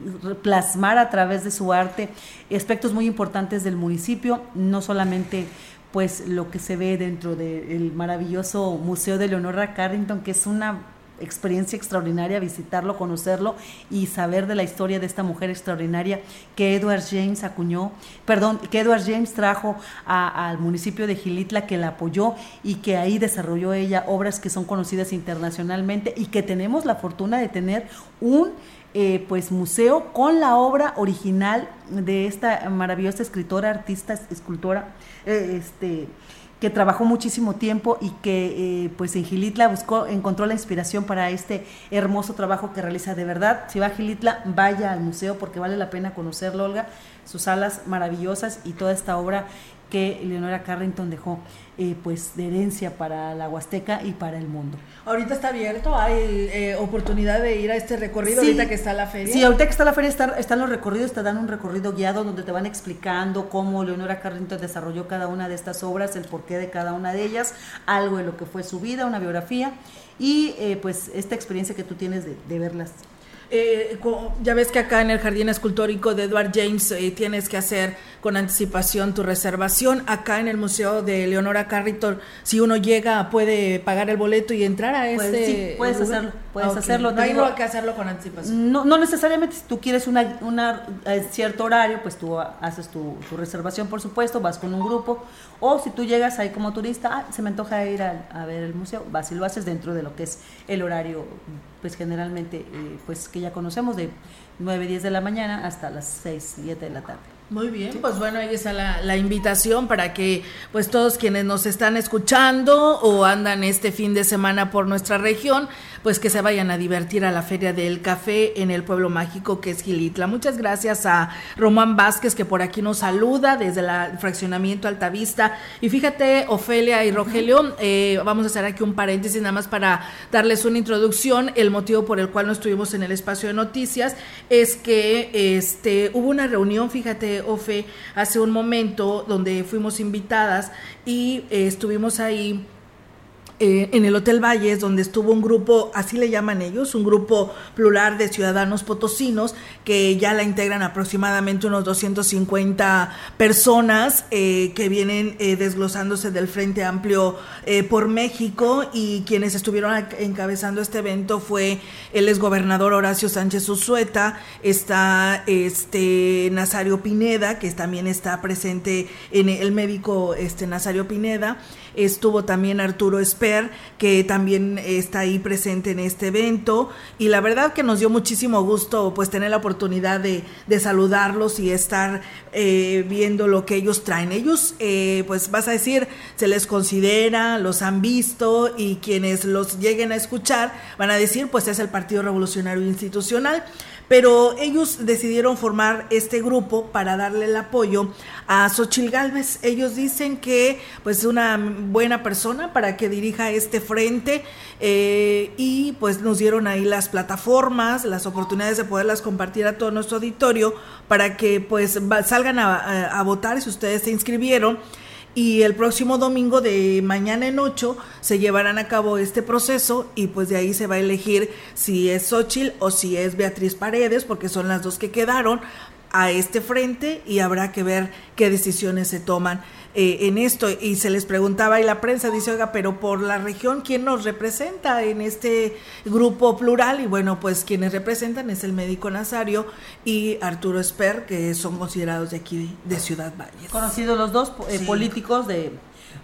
plasmar a través de su arte aspectos muy importantes del municipio, no solamente pues lo que se ve dentro del maravilloso Museo de Leonora Carrington, que es una experiencia extraordinaria visitarlo, conocerlo y saber de la historia de esta mujer extraordinaria que Edward James acuñó, perdón, que Edward James trajo al municipio de Gilitla, que la apoyó y que ahí desarrolló ella obras que son conocidas internacionalmente y que tenemos la fortuna de tener un eh, pues museo con la obra original de esta maravillosa escritora, artista, escultora, eh, este, que trabajó muchísimo tiempo y que eh, pues en Gilitla buscó, encontró la inspiración para este hermoso trabajo que realiza. De verdad, si va a Gilitla, vaya al museo porque vale la pena conocerlo, Olga, sus salas maravillosas y toda esta obra que Leonora Carrington dejó eh, pues de herencia para la Huasteca y para el mundo. Ahorita está abierto, hay eh, oportunidad de ir a este recorrido ahorita que está la feria. Sí, ahorita que está la feria están, los recorridos, te dan un recorrido guiado donde te van explicando cómo Leonora Carrington desarrolló cada una de estas obras, el porqué de cada una de ellas, algo de lo que fue su vida, una biografía y eh, pues esta experiencia que tú tienes de, de verlas eh, ya ves que acá en el Jardín Escultórico de Edward James eh, tienes que hacer con anticipación tu reservación. Acá en el Museo de Leonora Carrington, si uno llega, puede pagar el boleto y entrar a este. sí, puedes hacerlo. Puedes hacerlo. No hay que hacerlo con anticipación. No, no necesariamente. Si tú quieres una, una eh, cierto horario, pues tú haces tu, reservación, por supuesto, vas con un grupo. O si tú llegas ahí como turista, ah, se me antoja ir a, a ver el museo, vas y lo haces dentro de lo que es el horario pues generalmente eh, pues que ya conocemos de 9, 10 de la mañana hasta las 6, 7 de la tarde. Muy bien, pues bueno, ahí está la, la, invitación para que pues todos quienes nos están escuchando o andan este fin de semana por nuestra región, pues que se vayan a divertir a la Feria del Café en el pueblo mágico que es Gilitla. Muchas gracias a Román Vázquez que por aquí nos saluda desde el fraccionamiento Altavista. Y fíjate, Ofelia y Rogelio, eh, vamos a hacer aquí un paréntesis nada más para darles una introducción. El motivo por el cual no estuvimos en el espacio de noticias es que este hubo una reunión, fíjate, Ofe hace un momento donde fuimos invitadas y eh, estuvimos ahí eh, en el Hotel Valles, donde estuvo un grupo, así le llaman ellos, un grupo plural de ciudadanos potosinos, que ya la integran aproximadamente unos 250 personas eh, que vienen eh, desglosándose del Frente Amplio por México y quienes estuvieron encabezando este evento fue el exgobernador Horacio Sánchez Uzueta, está este Nazario Pineda, que también está presente en el médico este Nazario Pineda, estuvo también Arturo Esper, que también está ahí presente en este evento, y la verdad que nos dio muchísimo gusto pues tener la oportunidad de, saludarlos y estar eh, viendo lo que ellos traen. Ellos, eh, pues vas a decir, se les considera, los han visto, y quienes los lleguen a escuchar van a decir, pues es el Partido Revolucionario Institucional pero ellos decidieron formar este grupo para darle el apoyo a Xochil Gálvez. Ellos dicen que pues es una buena persona para que dirija este frente eh, y pues nos dieron ahí las plataformas, las oportunidades de poderlas compartir a todo nuestro auditorio para que pues salgan a, a votar si ustedes se inscribieron y el próximo domingo de mañana en 8 se llevarán a cabo este proceso y pues de ahí se va a elegir si es Xochitl o si es Beatriz Paredes, porque son las dos que quedaron a este frente y habrá que ver qué decisiones se toman. Eh, en esto y se les preguntaba y la prensa dice, oiga, pero por la región, ¿quién nos representa en este grupo plural? Y bueno, pues quienes representan es el médico Nazario y Arturo Esper, que son considerados de aquí de, Ciudad Valles. Conocidos los dos eh, políticos de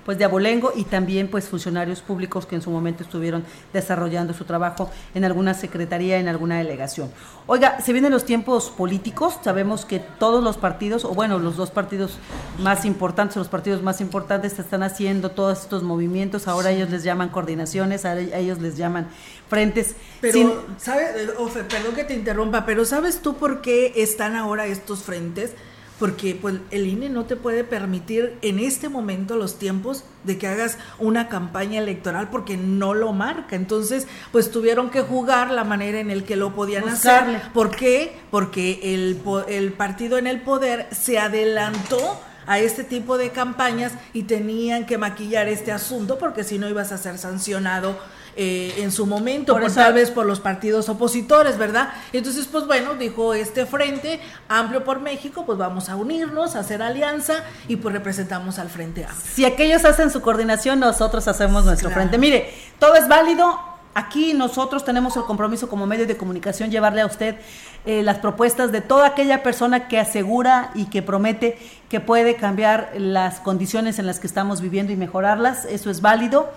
pues de abolengo y también pues funcionarios públicos que en su momento estuvieron desarrollando su trabajo en alguna secretaría, en alguna delegación. Oiga, se vienen los tiempos políticos, sabemos que todos los partidos, o bueno, los dos partidos más importantes, los partidos más importantes están haciendo todos estos movimientos, ahora ellos les llaman coordinaciones, a ellos les llaman frentes. Pero, ¿sabes? Ofe, perdón que te interrumpa, pero ¿sabes tú por qué están ahora estos frentes? Porque pues el INE no te puede permitir en este momento los tiempos de que hagas una campaña electoral porque no lo marca. Entonces, pues tuvieron que jugar la manera en el que lo podían hacer. ¿Por qué? Porque el, el partido en el poder se adelantó a este tipo de campañas y tenían que maquillar este asunto porque si no ibas a ser sancionado eh, en su momento, por pues, tal vez por los partidos opositores, ¿verdad? Entonces, pues bueno, dijo este frente amplio por México, pues vamos a unirnos, a hacer alianza y pues representamos al Frente Amplio. Si aquellos hacen su coordinación, nosotros hacemos nuestro frente. Mire, todo es válido, Aquí nosotros tenemos el compromiso como medio de comunicación llevarle a usted eh, las propuestas de toda aquella persona que asegura y que promete que puede cambiar las condiciones en las que estamos viviendo y mejorarlas. Eso es válido.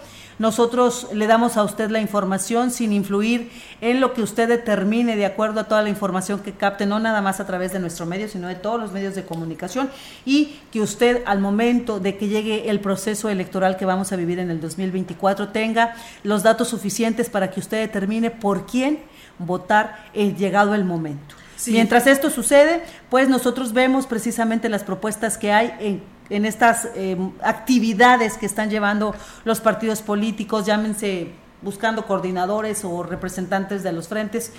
Nosotros le damos a usted la información sin influir en lo que usted determine de acuerdo a toda la información que capte, no nada más a través de nuestro medio, sino de todos los medios de comunicación y que usted al momento de que llegue el proceso electoral que vamos a vivir en el 2024 tenga los datos suficientes para que usted determine por quién votar eh, llegado el momento. Mientras esto sucede, pues nosotros vemos precisamente las propuestas que hay en en estas eh, actividades que están llevando los partidos políticos, llámense buscando coordinadores o representantes de los frentes.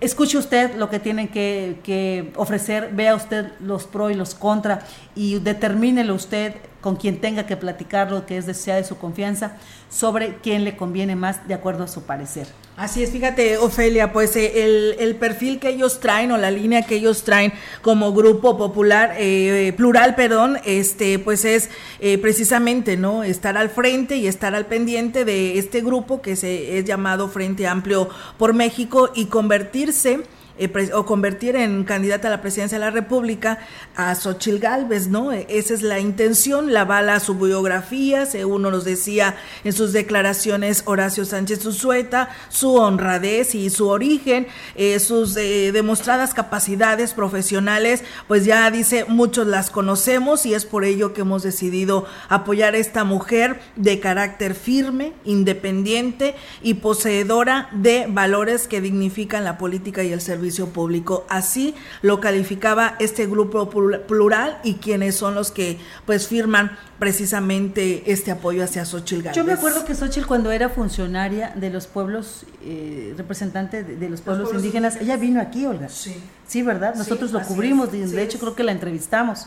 Escuche usted lo que tienen que, que ofrecer, vea usted los pro y los contra y determínelo usted con quien tenga que platicar lo que es de de su confianza sobre quién le conviene más de acuerdo a su parecer. Así es, fíjate, Ofelia, pues eh, el, el, perfil que ellos traen o la línea que ellos traen como grupo popular, eh, plural, perdón, este, pues es eh, precisamente, ¿no? Estar al frente y estar al pendiente de este grupo que se es llamado Frente Amplio por México y convertirse eh, o convertir en candidata a la presidencia de la República a Xochil Gálvez, ¿no? E, esa es la intención, la bala a su biografía, según nos decía en sus declaraciones Horacio Sánchez Uzueta, su honradez y su origen, eh, sus eh, demostradas capacidades profesionales, pues ya dice, muchos las conocemos y es por ello que hemos decidido apoyar a esta mujer de carácter firme, independiente y poseedora de valores que dignifican la política y el servicio público. Así lo calificaba este grupo plural y quienes son los que pues firman precisamente este apoyo hacia Xochitl Gálvez. Yo me acuerdo que Xochitl cuando era funcionaria de los pueblos, eh, representante de, los pueblos indígenas, ella vino aquí, Olga. Sí. Sí, ¿verdad? Nosotros lo cubrimos, de hecho creo que la entrevistamos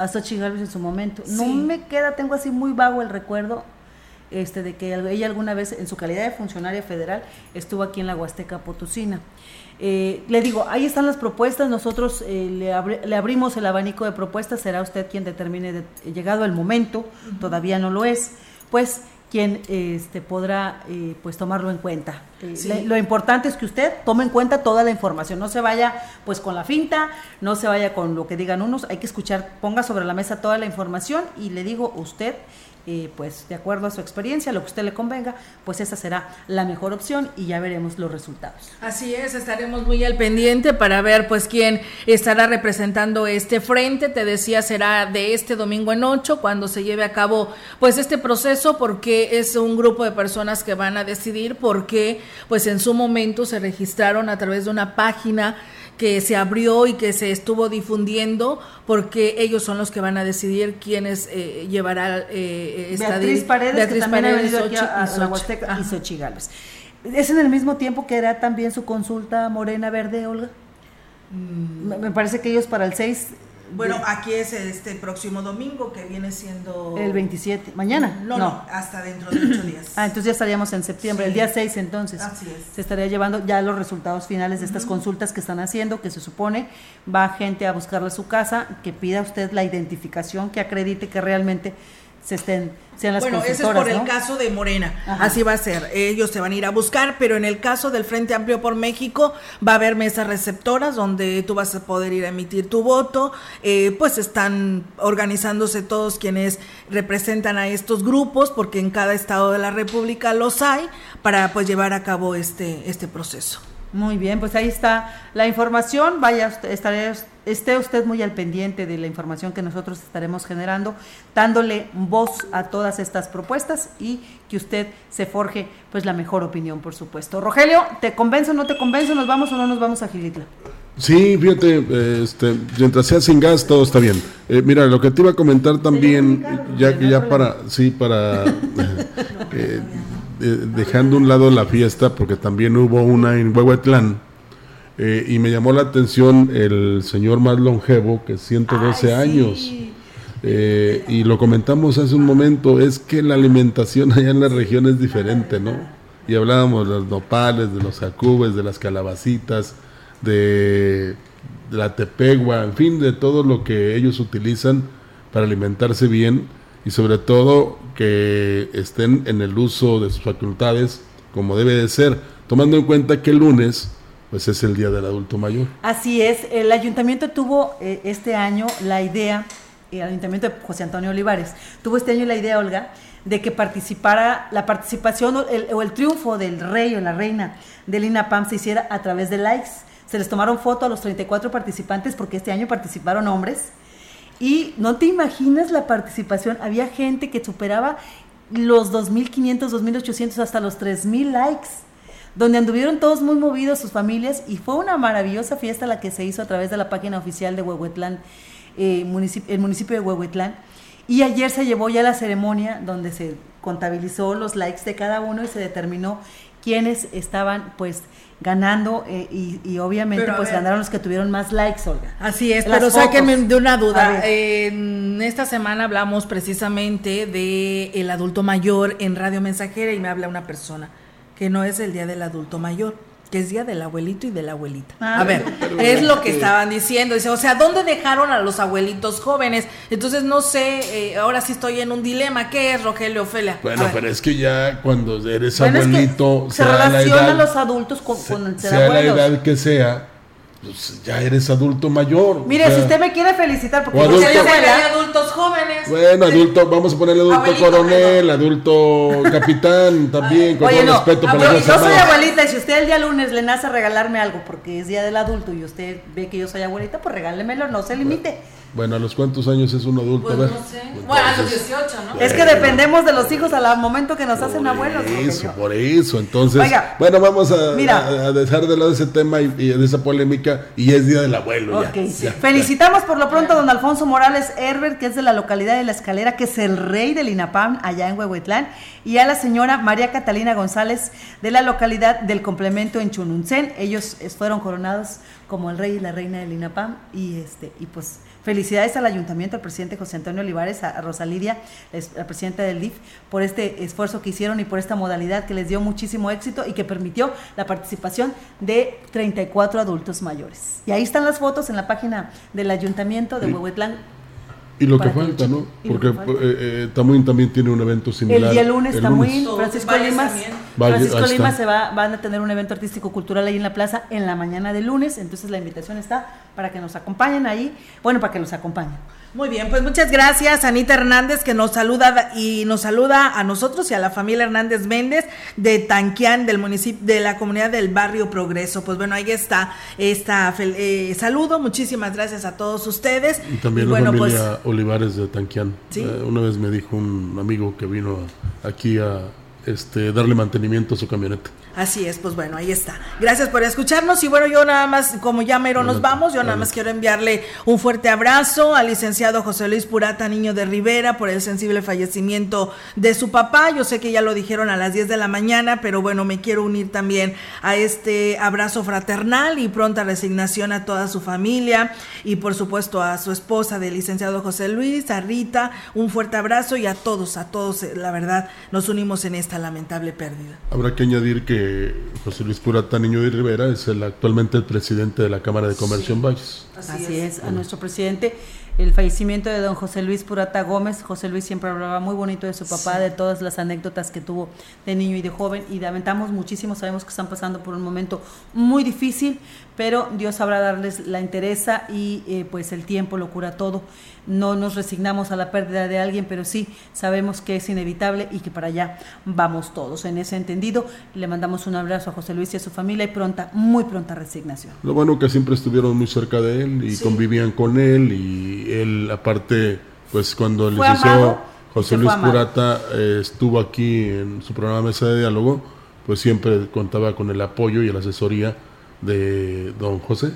a Xochitl Gálvez en su momento. No me queda, tengo así muy vago el recuerdo, este, de que ella alguna vez en su calidad de funcionaria federal estuvo aquí en la Huasteca Potosina. Eh, le digo, ahí están las propuestas, nosotros eh, le, abrimos el abanico de propuestas, será usted quien determine, llegado el momento, todavía no lo es, pues quien este, podrá eh, pues tomarlo en cuenta. lo importante es que usted tome en cuenta toda la información, no se vaya pues con la finta, no se vaya con lo que digan unos, hay que escuchar, ponga sobre la mesa toda la información y le digo, usted pues de acuerdo a su experiencia, lo que usted le convenga, pues esa será la mejor opción y ya veremos los resultados. Así es, estaremos muy al pendiente para ver pues quién estará representando este frente. Te decía, será de este domingo en ocho cuando se lleve a cabo pues este proceso porque es un grupo de personas que van a decidir porque pues en su momento se registraron a través de una página que se abrió y que se estuvo difundiendo porque ellos son los que van a decidir quiénes eh, llevará eh, esta Beatriz Paredes, Beatriz que Paredes, ha venido aquí a, la Huasteca y Xochigales. ¿Es en el mismo tiempo que era también su consulta Morena Verde, Olga? Mm. Me parece que ellos para el 6 bueno, aquí es este próximo domingo que viene siendo... El 27, mañana. No, no, hasta dentro de ocho días. Ah, entonces ya estaríamos en septiembre, el día 6 entonces. Así es. Se estaría llevando ya los resultados finales de estas consultas que están haciendo, que se supone va gente a buscarle a su casa, que pida usted la identificación que acredite que realmente se estén sean las bueno, ese es por el caso de Morena, así va a ser. Ellos se van a ir a buscar, pero en el caso del Frente Amplio por México va a haber mesas receptoras donde tú vas a poder ir a emitir tu voto. Eh, pues están organizándose todos quienes representan a estos grupos, porque en cada estado de la República los hay para pues llevar a cabo este este proceso. Muy bien, pues ahí está la información. Vaya, estaré, esté usted muy al pendiente de la información que nosotros estaremos generando, dándole voz a todas estas propuestas y que usted se forje pues la mejor opinión, por supuesto. Rogelio, ¿te convenzo o no te convenzo? ¿Nos vamos o no nos vamos a Gilitla? Sí, fíjate, este, mientras sea sin gas todo está bien. Eh, mira, lo que te iba a comentar también, ya que ya para, sí, para <laughs> eh, eh, dejando un lado la fiesta, porque también hubo una en Huehuetlán, eh, y me llamó la atención el señor más longevo, que es 112 años. Eh, y lo comentamos hace un momento, es que la alimentación <laughs> allá en la región es diferente, ¿no? Y hablábamos de los nopales, de los jacubes, de las calabacitas, de, de la tepegua, en fin, de todo lo que ellos utilizan para alimentarse bien y sobre todo que estén en el uso de sus facultades como debe de ser, tomando en cuenta que el lunes pues es el Día del Adulto Mayor. Así es, el ayuntamiento tuvo eh, este año la idea, el ayuntamiento de José Antonio Olivares, tuvo este año la idea, Olga, de que participara, la participación o el, triunfo del rey o la reina del INAPAM se hiciera a través de likes. Se les tomaron foto a los 34 participantes porque este año participaron hombres. Y no te imaginas la participación, había gente que superaba los 2.500, 2.800 hasta los 3.000 likes donde anduvieron todos muy movidos sus familias y fue una maravillosa fiesta la que se hizo a través de la página oficial de Huehuetlán, eh, el municipio de Huehuetlán. Y ayer se llevó ya la ceremonia donde se contabilizó los likes de cada uno y se determinó quiénes estaban pues ganando eh, y, obviamente pues ganaron los que tuvieron más likes, Olga. Así es, pero sáquenme de una duda. En esta semana hablamos precisamente de el adulto mayor en Radio Mensajera y me habla una persona que no es el día del adulto mayor que es día del abuelito y de la abuelita. Ah, a ver, es lo que estaban diciendo. Dice, o sea, ¿dónde dejaron a los abuelitos jóvenes? Entonces, no sé, eh, ahora sí estoy en un dilema. ¿Qué es, Rogelio Ofelia? Bueno, pero es que ya cuando eres abuelito... se relaciona a los adultos con, el ser sea la edad que sea, pues ya eres adulto mayor. Mire, si usted me quiere felicitar, porque adulto, yo hay adultos jóvenes. Bueno, adulto, vamos a ponerle adulto coronel, adulto capitán también, con todo respeto para Yo soy abuelita y si usted el día lunes le nace regalarme algo porque es día del adulto y usted ve que yo soy abuelita, pues regálemelo, no se limite. Bueno, ¿a los cuántos años es un adulto? Pues no sé. bueno, a los 18, ¿no? Es que dependemos de los hijos al momento que nos hacen abuelos. Por eso, por eso. Entonces, bueno, vamos a, dejar de lado ese tema y, de esa polémica y es Día del Abuelo. Ya, Felicitamos por lo pronto a don Alfonso Morales Herbert, que es de la localidad de La Escalera, que es el rey del INAPAM allá en Huehuetlán, y a la señora María Catalina González de la localidad del complemento en Chununcén. Ellos fueron coronados como el rey y la reina del INAPAM y, este, y pues Felicidades al ayuntamiento, al presidente José Antonio Olivares, a Rosa Lidia, la presidenta del DIF, por este esfuerzo que hicieron y por esta modalidad que les dio muchísimo éxito y que permitió la participación de 34 adultos mayores. Y ahí están las fotos en la página del ayuntamiento de Huehuetlán y lo que falta, ¿no? Porque eh, eh, Tamuín también tiene un evento similar. El día lunes, el Tamuín, Francisco Limas, Francisco Limas se va, van a tener un evento artístico cultural ahí en la plaza en la mañana de lunes, entonces la invitación está para que nos acompañen ahí, bueno, para que nos acompañen. Muy bien, pues muchas gracias Anita Hernández que nos saluda y nos saluda a nosotros y a la familia Hernández Méndez de Tanquián del municipio de la comunidad del barrio Progreso. Pues bueno, ahí está esta eh, saludo, muchísimas gracias a todos ustedes. Y también la familia pues, Olivares de Tanquián. Eh, una vez me dijo un amigo que vino aquí a este darle mantenimiento a su camioneta. Así es, pues bueno, ahí está. Gracias por escucharnos y bueno, yo nada más, como ya mero nos vamos, yo nada más quiero enviarle un fuerte abrazo al licenciado José Luis Purata Niño de Rivera por el sensible fallecimiento de su papá. Yo sé que ya lo dijeron a las 10 de la mañana, pero bueno, me quiero unir también a este abrazo fraternal y pronta resignación a toda su familia y por supuesto a su esposa del licenciado José Luis, a Rita, un fuerte abrazo y a todos, a todos, la verdad, nos unimos en esta lamentable pérdida. Habrá que añadir que José Luis Purata Niño de Rivera es el actualmente el presidente de la Cámara de Comercio en Valles. Así, es. a nuestro presidente. El fallecimiento de don José Luis Purata Gómez. José Luis siempre hablaba muy bonito de su papá, de todas las anécdotas que tuvo de niño y de joven. Y lamentamos muchísimo, sabemos que están pasando por un momento muy difícil, pero Dios sabrá darles la entereza y eh, pues el tiempo lo cura todo no nos resignamos a la pérdida de alguien, pero sí sabemos que es inevitable y que para allá vamos todos. En ese entendido, le mandamos un abrazo a José Luis y a su familia y pronta, muy pronta resignación. Lo bueno que siempre estuvieron muy cerca de él y convivían con él y él aparte, pues cuando el licenciado José Luis Purata eh, estuvo aquí en su programa Mesa de Diálogo, pues siempre contaba con el apoyo y la asesoría de don José,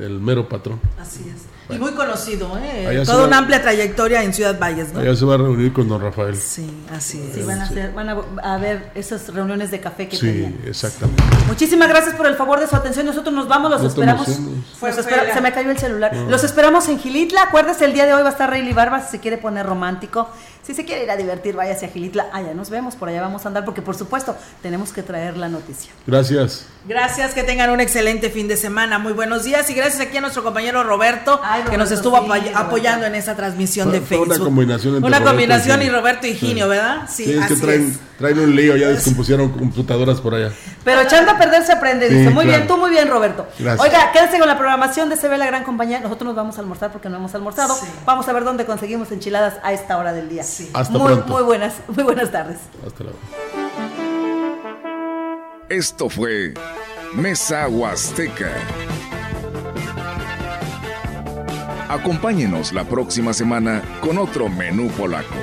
el mero patrón. Así es. Y muy conocido, ¿eh? Toda una amplia trayectoria en Ciudad Valles, ¿no? Allá se va a reunir con don Rafael. Sí, así es. Sí, van a, hacer, van a, ver esas reuniones de café que sí, exactamente. Muchísimas gracias por el favor de su atención. Nosotros nos vamos, los esperamos. se me cayó el celular. Los esperamos en Gilitla. Acuérdese, el día de hoy va a estar Rayleigh Barba si se quiere poner romántico. Si se quiere ir a divertir, vaya a Gilitla. Allá nos vemos, por allá vamos a andar, porque por supuesto tenemos que traer la noticia. Gracias. Gracias, que tengan un excelente fin de semana. Muy buenos días y gracias aquí a nuestro compañero Roberto, que nos estuvo apoyando en esa transmisión de Facebook. Una combinación entre Una combinación y Roberto y Ginio, ¿verdad? Sí, es que traen, traen un lío, ya descompusieron computadoras por allá. Pero echando a perder se aprende, dice. Muy bien, tú muy bien, Roberto. Gracias. Oiga, quédense con la programación de Se ve la gran compañía. Nosotros nos vamos a almorzar porque no hemos almorzado. Vamos a ver dónde conseguimos enchiladas a esta hora del día. Sí. Hasta muy, pronto. Muy buenas, muy buenas tardes. Hasta luego. Esto fue Mesa Huasteca. Acompáñenos la próxima semana con otro menú polaco.